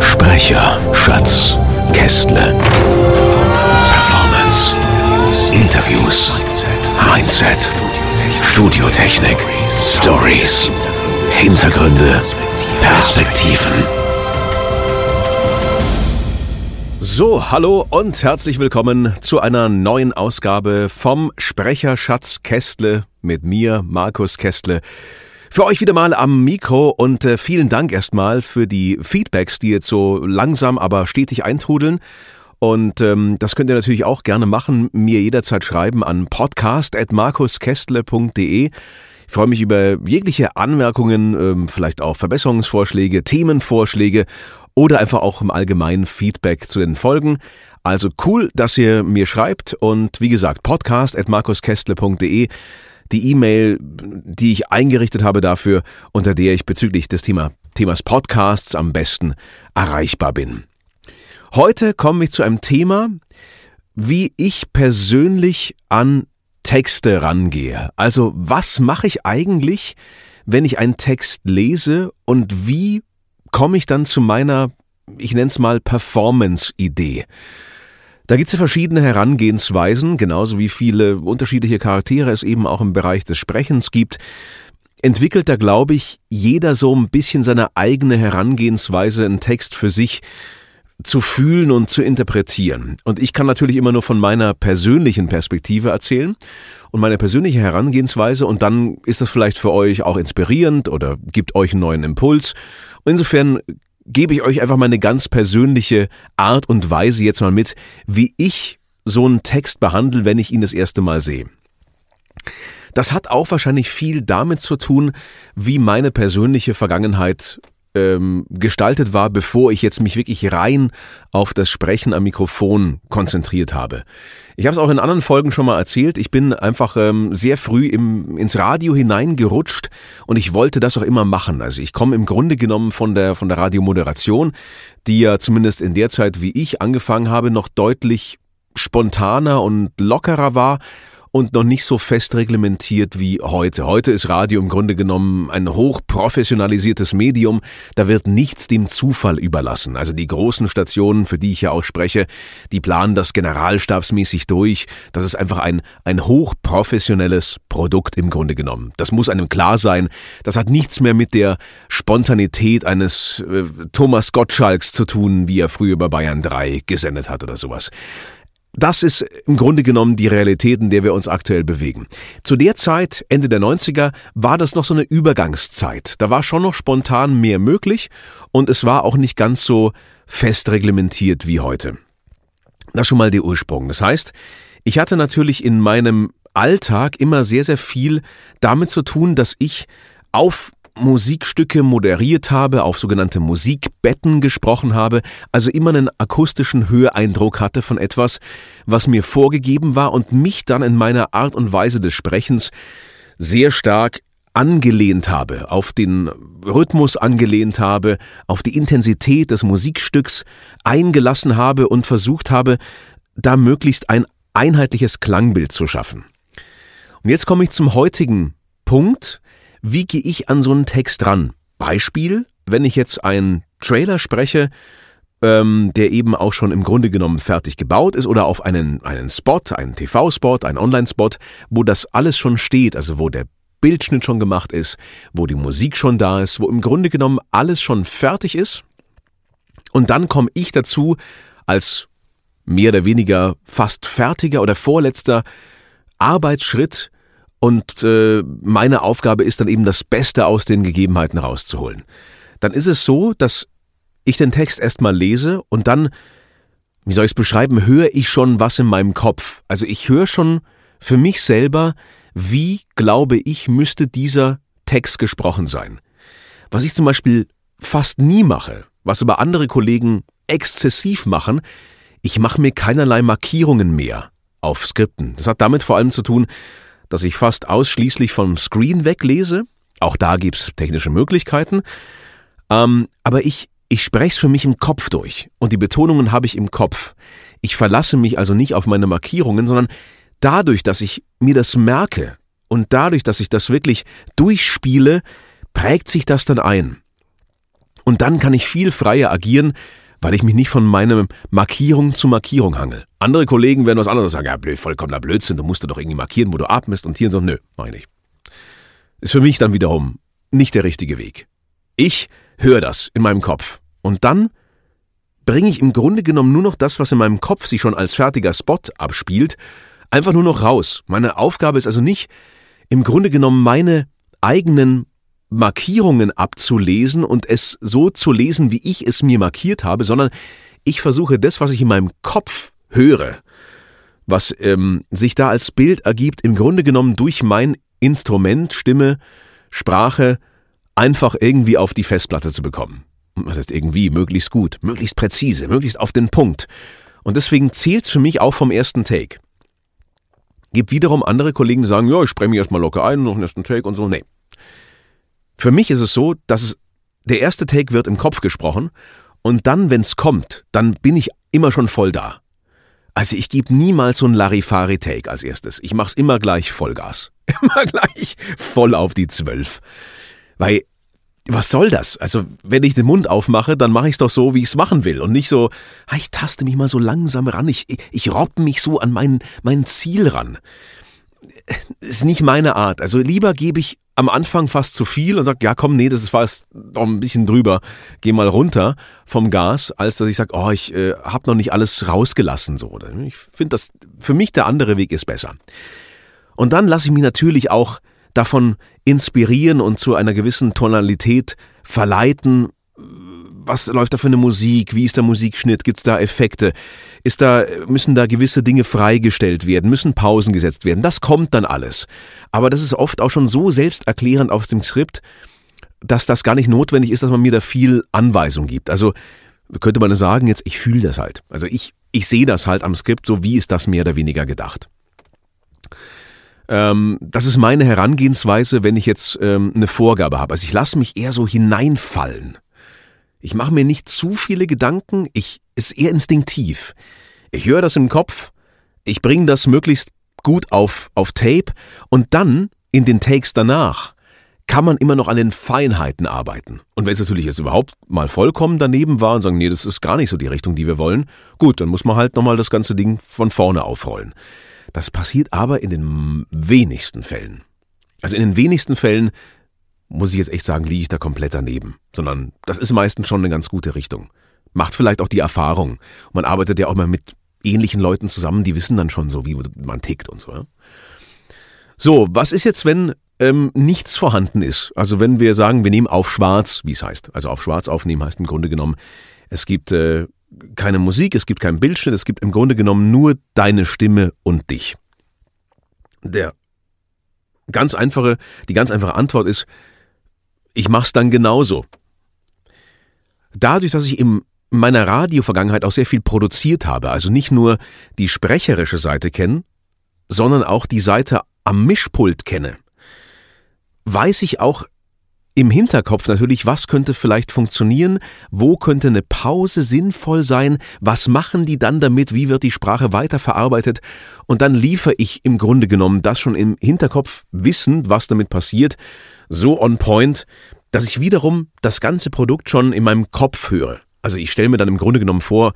Sprecher Schatz Kästle. Performance, Interviews, Mindset, Studiotechnik, Stories, Hintergründe, Perspektiven. So, hallo und herzlich willkommen zu einer neuen Ausgabe vom Sprecherschatz Kästle mit mir, Markus Kästle. Für euch wieder mal am Mikro und äh, vielen Dank erstmal für die Feedbacks, die jetzt so langsam, aber stetig eintrudeln. Und ähm, das könnt ihr natürlich auch gerne machen, mir jederzeit schreiben an podcast.markuskästle.de. Ich freue mich über jegliche Anmerkungen, ähm, vielleicht auch Verbesserungsvorschläge, Themenvorschläge oder einfach auch im Allgemeinen Feedback zu den Folgen. Also cool, dass ihr mir schreibt und wie gesagt, podcast.markuskästle.de die E-Mail, die ich eingerichtet habe dafür, unter der ich bezüglich des Thema, Themas Podcasts am besten erreichbar bin. Heute komme ich zu einem Thema, wie ich persönlich an Texte rangehe. Also was mache ich eigentlich, wenn ich einen Text lese und wie komme ich dann zu meiner, ich nenne es mal Performance-Idee? Da gibt es ja verschiedene Herangehensweisen, genauso wie viele unterschiedliche Charaktere es eben auch im Bereich des Sprechens gibt. Entwickelt da, glaube ich, jeder so ein bisschen seine eigene Herangehensweise, einen Text für sich zu fühlen und zu interpretieren. Und ich kann natürlich immer nur von meiner persönlichen Perspektive erzählen und meine persönliche Herangehensweise und dann ist das vielleicht für euch auch inspirierend oder gibt euch einen neuen Impuls. Und insofern gebe ich euch einfach meine ganz persönliche Art und Weise jetzt mal mit, wie ich so einen Text behandle, wenn ich ihn das erste Mal sehe. Das hat auch wahrscheinlich viel damit zu tun, wie meine persönliche Vergangenheit ähm, gestaltet war, bevor ich jetzt mich wirklich rein auf das Sprechen am Mikrofon konzentriert habe. Ich habe es auch in anderen Folgen schon mal erzählt. Ich bin einfach ähm, sehr früh im, ins Radio hineingerutscht und ich wollte das auch immer machen. Also ich komme im Grunde genommen von der von der Radiomoderation, die ja zumindest in der Zeit, wie ich angefangen habe, noch deutlich spontaner und lockerer war und noch nicht so fest reglementiert wie heute. Heute ist Radio im Grunde genommen ein hochprofessionalisiertes Medium. Da wird nichts dem Zufall überlassen. Also die großen Stationen, für die ich ja auch spreche, die planen das generalstabsmäßig durch. Das ist einfach ein, ein hochprofessionelles Produkt im Grunde genommen. Das muss einem klar sein. Das hat nichts mehr mit der Spontanität eines äh, Thomas Gottschalks zu tun, wie er früher bei Bayern 3 gesendet hat oder sowas. Das ist im Grunde genommen die Realität, in der wir uns aktuell bewegen. Zu der Zeit, Ende der 90er, war das noch so eine Übergangszeit. Da war schon noch spontan mehr möglich und es war auch nicht ganz so fest reglementiert wie heute. Das ist schon mal der Ursprung. Das heißt, ich hatte natürlich in meinem Alltag immer sehr, sehr viel damit zu tun, dass ich auf Musikstücke moderiert habe, auf sogenannte Musikbetten gesprochen habe, also immer einen akustischen Höreindruck hatte von etwas, was mir vorgegeben war und mich dann in meiner Art und Weise des Sprechens sehr stark angelehnt habe, auf den Rhythmus angelehnt habe, auf die Intensität des Musikstücks eingelassen habe und versucht habe, da möglichst ein einheitliches Klangbild zu schaffen. Und jetzt komme ich zum heutigen Punkt, wie gehe ich an so einen Text ran? Beispiel, wenn ich jetzt einen Trailer spreche, ähm, der eben auch schon im Grunde genommen fertig gebaut ist oder auf einen, einen Spot, einen TV-Spot, einen Online-Spot, wo das alles schon steht, also wo der Bildschnitt schon gemacht ist, wo die Musik schon da ist, wo im Grunde genommen alles schon fertig ist. Und dann komme ich dazu als mehr oder weniger fast fertiger oder vorletzter Arbeitsschritt und äh, meine Aufgabe ist dann eben das Beste aus den Gegebenheiten rauszuholen. Dann ist es so, dass ich den Text erstmal lese und dann, wie soll ich es beschreiben, höre ich schon was in meinem Kopf. Also ich höre schon für mich selber, wie glaube ich, müsste dieser Text gesprochen sein. Was ich zum Beispiel fast nie mache, was aber andere Kollegen exzessiv machen, ich mache mir keinerlei Markierungen mehr auf Skripten. Das hat damit vor allem zu tun, dass ich fast ausschließlich vom Screen weglese. Auch da gibt's technische Möglichkeiten. Ähm, aber ich, ich spreche es für mich im Kopf durch. Und die Betonungen habe ich im Kopf. Ich verlasse mich also nicht auf meine Markierungen, sondern dadurch, dass ich mir das merke und dadurch, dass ich das wirklich durchspiele, prägt sich das dann ein. Und dann kann ich viel freier agieren, weil ich mich nicht von meiner Markierung zu Markierung hangel. Andere Kollegen werden was anderes sagen, ja, blöd, vollkommener Blödsinn, du musst doch irgendwie markieren, wo du atmest und hier und so. Nö, meine ich. Ist für mich dann wiederum nicht der richtige Weg. Ich höre das in meinem Kopf. Und dann bringe ich im Grunde genommen nur noch das, was in meinem Kopf sich schon als fertiger Spot abspielt, einfach nur noch raus. Meine Aufgabe ist also nicht, im Grunde genommen meine eigenen Markierungen abzulesen und es so zu lesen, wie ich es mir markiert habe, sondern ich versuche das, was ich in meinem Kopf höre, was ähm, sich da als Bild ergibt, im Grunde genommen durch mein Instrument, Stimme, Sprache, einfach irgendwie auf die Festplatte zu bekommen. Was heißt irgendwie? Möglichst gut, möglichst präzise, möglichst auf den Punkt. Und deswegen zählt's für mich auch vom ersten Take. Gibt wiederum andere Kollegen, die sagen, ja, ich spreche mich erstmal locker ein, noch einen ersten Take und so. Nee. Für mich ist es so, dass es, der erste Take wird im Kopf gesprochen und dann, wenn es kommt, dann bin ich immer schon voll da. Also ich gebe niemals so ein Larifari-Take als erstes. Ich mach's immer gleich Vollgas. Immer gleich voll auf die Zwölf. Weil, was soll das? Also, wenn ich den Mund aufmache, dann mache ich es doch so, wie ich es machen will. Und nicht so, ah, ich taste mich mal so langsam ran, ich, ich, ich robbe mich so an mein, mein Ziel ran. Ist nicht meine Art. Also lieber gebe ich am Anfang fast zu viel und sage, ja komm, nee, das ist fast noch ein bisschen drüber, geh mal runter vom Gas, als dass ich sage, oh, ich äh, habe noch nicht alles rausgelassen. So. Ich finde das, für mich der andere Weg ist besser. Und dann lasse ich mich natürlich auch davon inspirieren und zu einer gewissen Tonalität verleiten, was läuft da für eine Musik, wie ist der Musikschnitt, gibt's da Effekte, ist da, müssen da gewisse Dinge freigestellt werden, müssen Pausen gesetzt werden, das kommt dann alles. Aber das ist oft auch schon so selbsterklärend aus dem Skript, dass das gar nicht notwendig ist, dass man mir da viel Anweisung gibt. Also könnte man sagen jetzt, ich fühle das halt. Also ich, ich sehe das halt am Skript, so wie ist das mehr oder weniger gedacht. Ähm, das ist meine Herangehensweise, wenn ich jetzt ähm, eine Vorgabe habe. Also ich lasse mich eher so hineinfallen. Ich mache mir nicht zu viele Gedanken, ich ist eher instinktiv. Ich höre das im Kopf, ich bringe das möglichst gut auf, auf Tape und dann in den Takes danach kann man immer noch an den Feinheiten arbeiten. Und wenn es natürlich jetzt überhaupt mal vollkommen daneben war und sagen, nee, das ist gar nicht so die Richtung, die wir wollen, gut, dann muss man halt nochmal das ganze Ding von vorne aufrollen. Das passiert aber in den wenigsten Fällen. Also in den wenigsten Fällen muss ich jetzt echt sagen, liege ich da komplett daneben, sondern das ist meistens schon eine ganz gute Richtung. Macht vielleicht auch die Erfahrung. Man arbeitet ja auch mal mit ähnlichen Leuten zusammen, die wissen dann schon so, wie man tickt und so. Ja? So, was ist jetzt, wenn ähm, nichts vorhanden ist? Also wenn wir sagen, wir nehmen auf schwarz, wie es heißt. Also auf schwarz aufnehmen heißt im Grunde genommen, es gibt äh, keine Musik, es gibt keinen Bildschnitt, es gibt im Grunde genommen nur deine Stimme und dich. Der ganz einfache, die ganz einfache Antwort ist, ich mach's dann genauso. Dadurch, dass ich in meiner Radiovergangenheit auch sehr viel produziert habe, also nicht nur die sprecherische Seite kenne, sondern auch die Seite am Mischpult kenne, weiß ich auch im Hinterkopf natürlich, was könnte vielleicht funktionieren, wo könnte eine Pause sinnvoll sein, was machen die dann damit, wie wird die Sprache weiterverarbeitet und dann liefere ich im Grunde genommen das schon im Hinterkopf wissend, was damit passiert so on point, dass ich wiederum das ganze Produkt schon in meinem Kopf höre. Also ich stelle mir dann im Grunde genommen vor,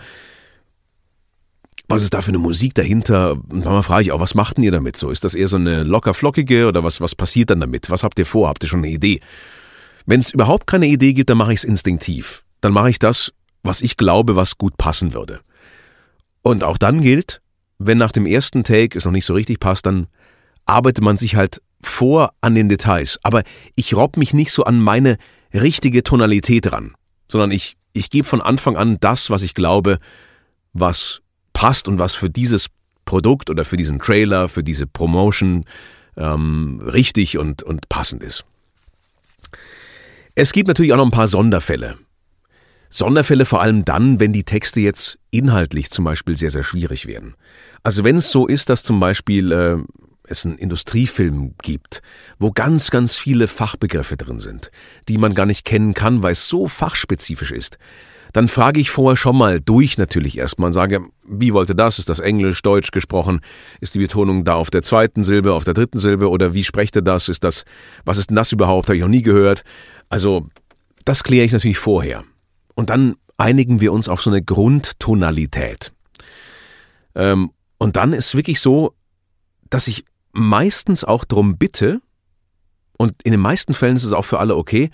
was ist da für eine Musik dahinter? Und manchmal frage ich auch, was macht denn ihr damit so? Ist das eher so eine locker flockige oder was, was passiert dann damit? Was habt ihr vor? Habt ihr schon eine Idee? Wenn es überhaupt keine Idee gibt, dann mache ich es instinktiv. Dann mache ich das, was ich glaube, was gut passen würde. Und auch dann gilt, wenn nach dem ersten Take es noch nicht so richtig passt, dann arbeitet man sich halt vor an den Details, aber ich robb mich nicht so an meine richtige Tonalität ran, sondern ich, ich gebe von Anfang an das, was ich glaube, was passt und was für dieses Produkt oder für diesen Trailer, für diese Promotion ähm, richtig und, und passend ist. Es gibt natürlich auch noch ein paar Sonderfälle. Sonderfälle vor allem dann, wenn die Texte jetzt inhaltlich zum Beispiel sehr, sehr schwierig werden. Also wenn es so ist, dass zum Beispiel äh, es einen Industriefilm gibt, wo ganz, ganz viele Fachbegriffe drin sind, die man gar nicht kennen kann, weil es so fachspezifisch ist, dann frage ich vorher schon mal durch natürlich erstmal und sage, wie wollte das? Ist das Englisch, Deutsch gesprochen? Ist die Betonung da auf der zweiten Silbe, auf der dritten Silbe oder wie sprecht ihr das? Ist das, was ist denn das überhaupt? Habe ich noch nie gehört. Also, das kläre ich natürlich vorher. Und dann einigen wir uns auf so eine Grundtonalität. Ähm, und dann ist wirklich so, dass ich meistens auch darum bitte, und in den meisten Fällen ist es auch für alle okay,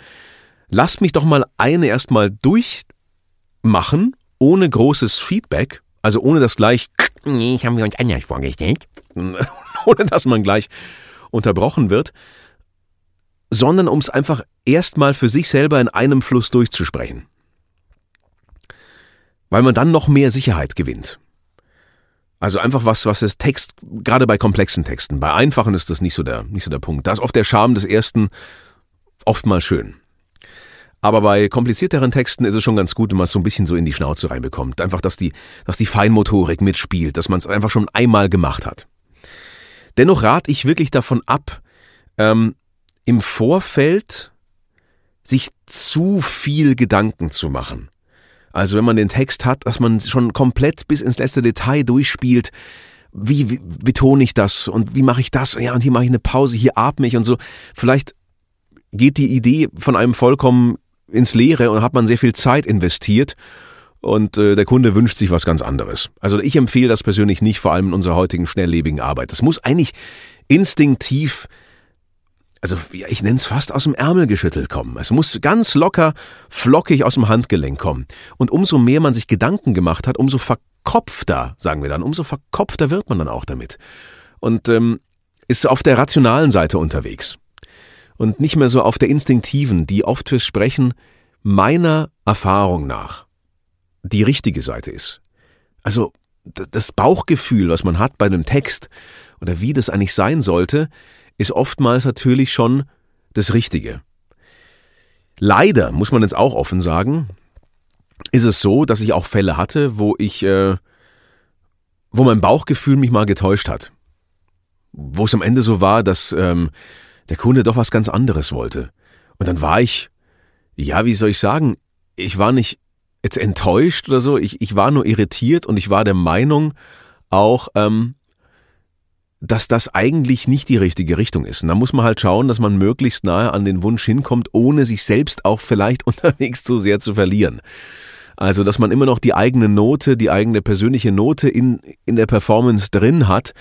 lasst mich doch mal eine erstmal durch machen, ohne großes Feedback, also ohne das gleich, nee, haben wir uns anders vorgestellt, ohne dass man gleich unterbrochen wird, sondern um es einfach erstmal für sich selber in einem Fluss durchzusprechen. Weil man dann noch mehr Sicherheit gewinnt. Also einfach was, was das Text, gerade bei komplexen Texten, bei einfachen ist das nicht so der, nicht so der Punkt. Da ist oft der Charme des ersten oft mal schön. Aber bei komplizierteren Texten ist es schon ganz gut, wenn man es so ein bisschen so in die Schnauze reinbekommt. Einfach, dass die, dass die Feinmotorik mitspielt, dass man es einfach schon einmal gemacht hat. Dennoch rate ich wirklich davon ab, ähm, im Vorfeld sich zu viel Gedanken zu machen. Also wenn man den Text hat, dass man schon komplett bis ins letzte Detail durchspielt, wie, wie betone ich das und wie mache ich das? Ja, und hier mache ich eine Pause, hier atme ich und so. Vielleicht geht die Idee von einem vollkommen ins Leere und hat man sehr viel Zeit investiert und äh, der Kunde wünscht sich was ganz anderes. Also ich empfehle das persönlich nicht, vor allem in unserer heutigen schnelllebigen Arbeit. Das muss eigentlich instinktiv, also ich nenne es fast aus dem Ärmel geschüttelt kommen. Es muss ganz locker, flockig aus dem Handgelenk kommen. Und umso mehr man sich Gedanken gemacht hat, umso verkopfter, sagen wir dann, umso verkopfter wird man dann auch damit. Und ähm, ist auf der rationalen Seite unterwegs und nicht mehr so auf der instinktiven, die oft fürs Sprechen meiner Erfahrung nach die richtige Seite ist. Also das Bauchgefühl, was man hat bei einem Text oder wie das eigentlich sein sollte, ist oftmals natürlich schon das Richtige. Leider, muss man jetzt auch offen sagen, ist es so, dass ich auch Fälle hatte, wo ich, äh, wo mein Bauchgefühl mich mal getäuscht hat. Wo es am Ende so war, dass ähm, der Kunde doch was ganz anderes wollte. Und dann war ich, ja, wie soll ich sagen, ich war nicht jetzt enttäuscht oder so, ich, ich war nur irritiert und ich war der Meinung auch, ähm, dass das eigentlich nicht die richtige Richtung ist. Und da muss man halt schauen, dass man möglichst nahe an den Wunsch hinkommt, ohne sich selbst auch vielleicht unterwegs zu sehr zu verlieren. Also, dass man immer noch die eigene Note, die eigene persönliche Note in, in der Performance drin hat,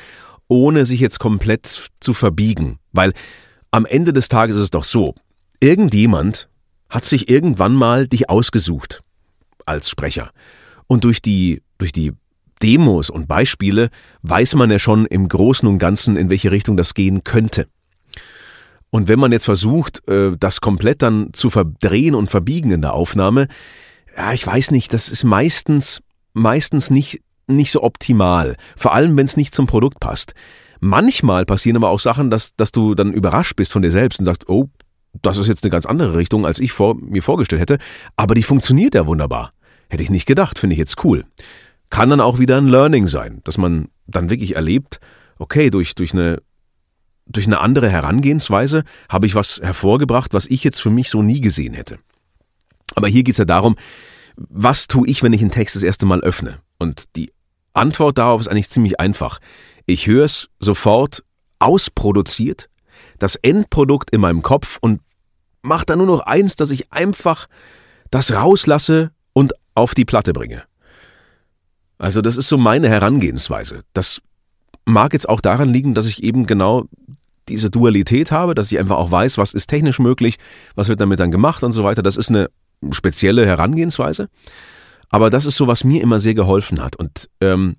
ohne sich jetzt komplett zu verbiegen. Weil am Ende des Tages ist es doch so, irgendjemand hat sich irgendwann mal dich ausgesucht als Sprecher. Und durch die, durch die Demos und Beispiele weiß man ja schon im Großen und Ganzen, in welche Richtung das gehen könnte. Und wenn man jetzt versucht, äh, das komplett dann zu verdrehen und verbiegen in der Aufnahme, ja, ich weiß nicht, das ist meistens, meistens nicht, nicht so optimal. Vor allem, wenn es nicht zum Produkt passt. Manchmal passieren aber auch Sachen, dass, dass du dann überrascht bist von dir selbst und sagst, oh, das ist jetzt eine ganz andere Richtung, als ich vor, mir vorgestellt hätte, aber die funktioniert ja wunderbar. Hätte ich nicht gedacht, finde ich jetzt cool. Kann dann auch wieder ein Learning sein, dass man dann wirklich erlebt, okay, durch, durch eine durch eine andere Herangehensweise habe ich was hervorgebracht, was ich jetzt für mich so nie gesehen hätte. Aber hier geht es ja darum, was tue ich, wenn ich einen Text das erste Mal öffne? Und die Antwort darauf ist eigentlich ziemlich einfach. Ich höre es sofort ausproduziert, das Endprodukt in meinem Kopf und mache dann nur noch eins, dass ich einfach das rauslasse und auf die Platte bringe. Also das ist so meine Herangehensweise. Das mag jetzt auch daran liegen, dass ich eben genau diese Dualität habe, dass ich einfach auch weiß, was ist technisch möglich, was wird damit dann gemacht und so weiter. Das ist eine spezielle Herangehensweise. Aber das ist so, was mir immer sehr geholfen hat. Und ähm,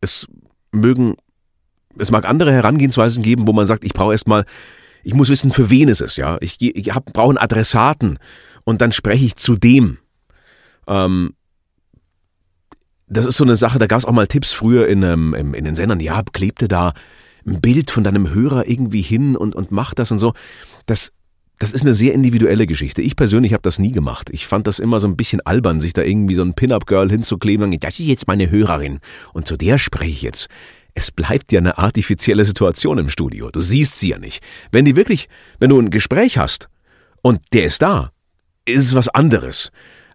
es mögen, es mag andere Herangehensweisen geben, wo man sagt, ich brauche erstmal, ich muss wissen, für wen ist es, ja. Ich, ich brauche einen Adressaten und dann spreche ich zu dem. Ähm, das ist so eine Sache, da gab es auch mal Tipps früher in, ähm, in den Sendern, ja, klebte da ein Bild von deinem Hörer irgendwie hin und, und mach das und so. Das, das ist eine sehr individuelle Geschichte. Ich persönlich habe das nie gemacht. Ich fand das immer so ein bisschen albern, sich da irgendwie so ein Pin-Up-Girl hinzukleben und das ist jetzt meine Hörerin und zu der spreche ich jetzt. Es bleibt ja eine artifizielle Situation im Studio. Du siehst sie ja nicht. Wenn die wirklich, wenn du ein Gespräch hast und der ist da, ist es was anderes.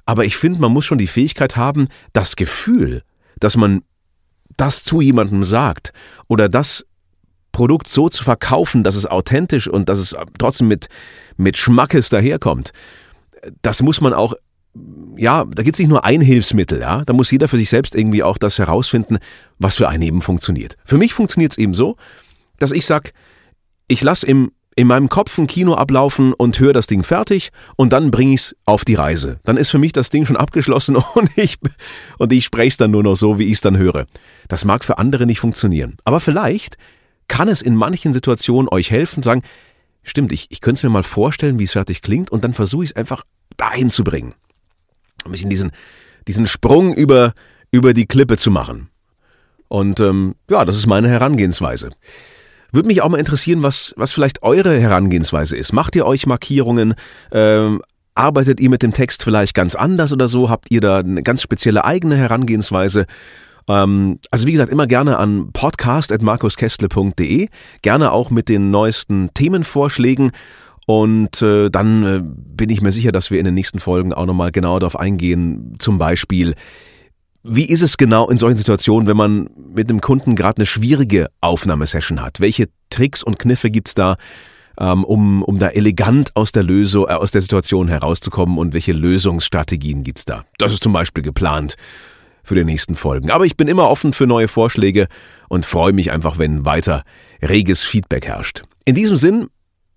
Aber ich finde, man muss schon die Fähigkeit haben, das Gefühl, dass man das zu jemandem sagt oder das Produkt so zu verkaufen, dass es authentisch und dass es trotzdem mit, mit Schmackes daherkommt. Das muss man auch, ja, da gibt es nicht nur ein Hilfsmittel, ja, da muss jeder für sich selbst irgendwie auch das herausfinden, was für einen eben funktioniert. Für mich funktioniert es eben so, dass ich sage, ich lasse im in meinem Kopf ein Kino ablaufen und höre das Ding fertig und dann bringe ich es auf die Reise. Dann ist für mich das Ding schon abgeschlossen und ich, und ich spreche es dann nur noch so, wie ich es dann höre. Das mag für andere nicht funktionieren. Aber vielleicht kann es in manchen Situationen euch helfen, sagen, stimmt, ich, ich könnte es mir mal vorstellen, wie es fertig klingt und dann versuche ich es einfach dahin zu bringen. Ein bisschen diesen, diesen Sprung über, über die Klippe zu machen. Und ähm, ja, das ist meine Herangehensweise. Würde mich auch mal interessieren, was, was vielleicht eure Herangehensweise ist. Macht ihr euch Markierungen? Ähm, arbeitet ihr mit dem Text vielleicht ganz anders oder so? Habt ihr da eine ganz spezielle eigene Herangehensweise? Ähm, also wie gesagt, immer gerne an podcast.markuskestle.de, gerne auch mit den neuesten Themenvorschlägen. Und äh, dann äh, bin ich mir sicher, dass wir in den nächsten Folgen auch nochmal genau darauf eingehen. Zum Beispiel, wie ist es genau in solchen Situationen, wenn man mit einem Kunden gerade eine schwierige Aufnahmesession hat? Welche Tricks und Kniffe gibt's da, ähm, um, um da elegant aus der Lösung, äh, aus der Situation herauszukommen und welche Lösungsstrategien gibt's da? Das ist zum Beispiel geplant für die nächsten Folgen. Aber ich bin immer offen für neue Vorschläge und freue mich einfach, wenn weiter reges Feedback herrscht. In diesem Sinn,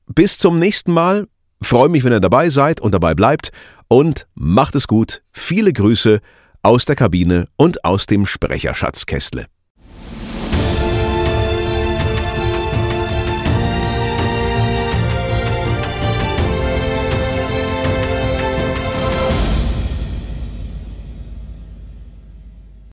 bis zum nächsten Mal. Freue mich, wenn ihr dabei seid und dabei bleibt und macht es gut. Viele Grüße aus der Kabine und aus dem Sprecherschatzkästle.